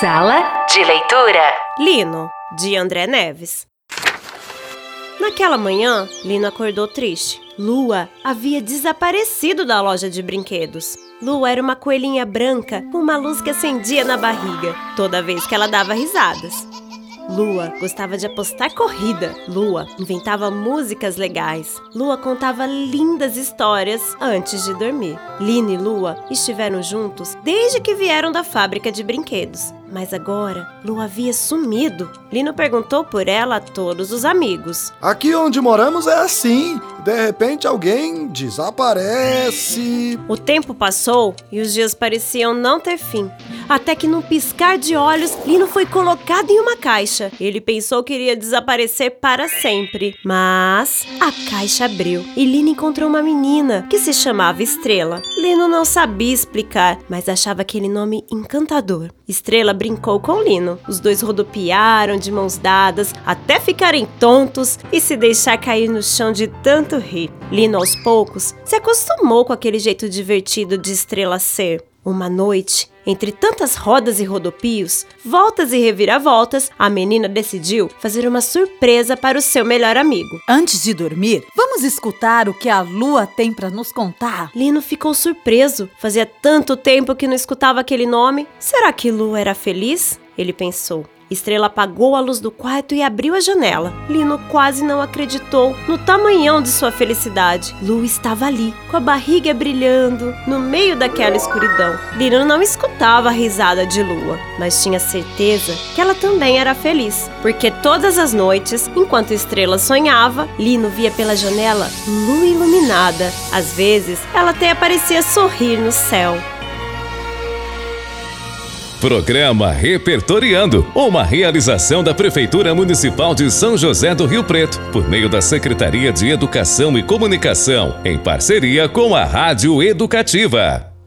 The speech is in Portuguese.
Sala de leitura. Lino, de André Neves. Naquela manhã, Lino acordou triste. Lua havia desaparecido da loja de brinquedos. Lua era uma coelhinha branca com uma luz que acendia na barriga toda vez que ela dava risadas. Lua gostava de apostar corrida. Lua inventava músicas legais. Lua contava lindas histórias antes de dormir. Lina e Lua estiveram juntos desde que vieram da fábrica de brinquedos. Mas agora, Lua havia sumido. Lino perguntou por ela a todos os amigos. Aqui onde moramos é assim. De repente alguém desaparece. O tempo passou e os dias pareciam não ter fim. Até que num piscar de olhos, Lino foi colocado em uma caixa. Ele pensou que iria desaparecer para sempre. Mas a caixa abriu e Lino encontrou uma menina que se chamava Estrela. Lino não sabia explicar, mas achava aquele nome encantador. Estrela brincou com Lino. Os dois rodopiaram de mãos dadas até ficarem tontos e se deixar cair no chão de tanto rir. Lino, aos poucos, se acostumou com aquele jeito divertido de Estrela ser. Uma noite, entre tantas rodas e rodopios, voltas e reviravoltas, a menina decidiu fazer uma surpresa para o seu melhor amigo. Antes de dormir, vamos escutar o que a lua tem para nos contar. Lino ficou surpreso. Fazia tanto tempo que não escutava aquele nome. Será que Lua era feliz? Ele pensou. Estrela apagou a luz do quarto e abriu a janela. Lino quase não acreditou no tamanhão de sua felicidade. Lu estava ali, com a barriga brilhando, no meio daquela escuridão. Lino não escutava a risada de Lua, mas tinha certeza que ela também era feliz, porque todas as noites, enquanto Estrela sonhava, Lino via pela janela lua iluminada. Às vezes, ela até parecia sorrir no céu. Programa Repertoriando, uma realização da Prefeitura Municipal de São José do Rio Preto, por meio da Secretaria de Educação e Comunicação, em parceria com a Rádio Educativa.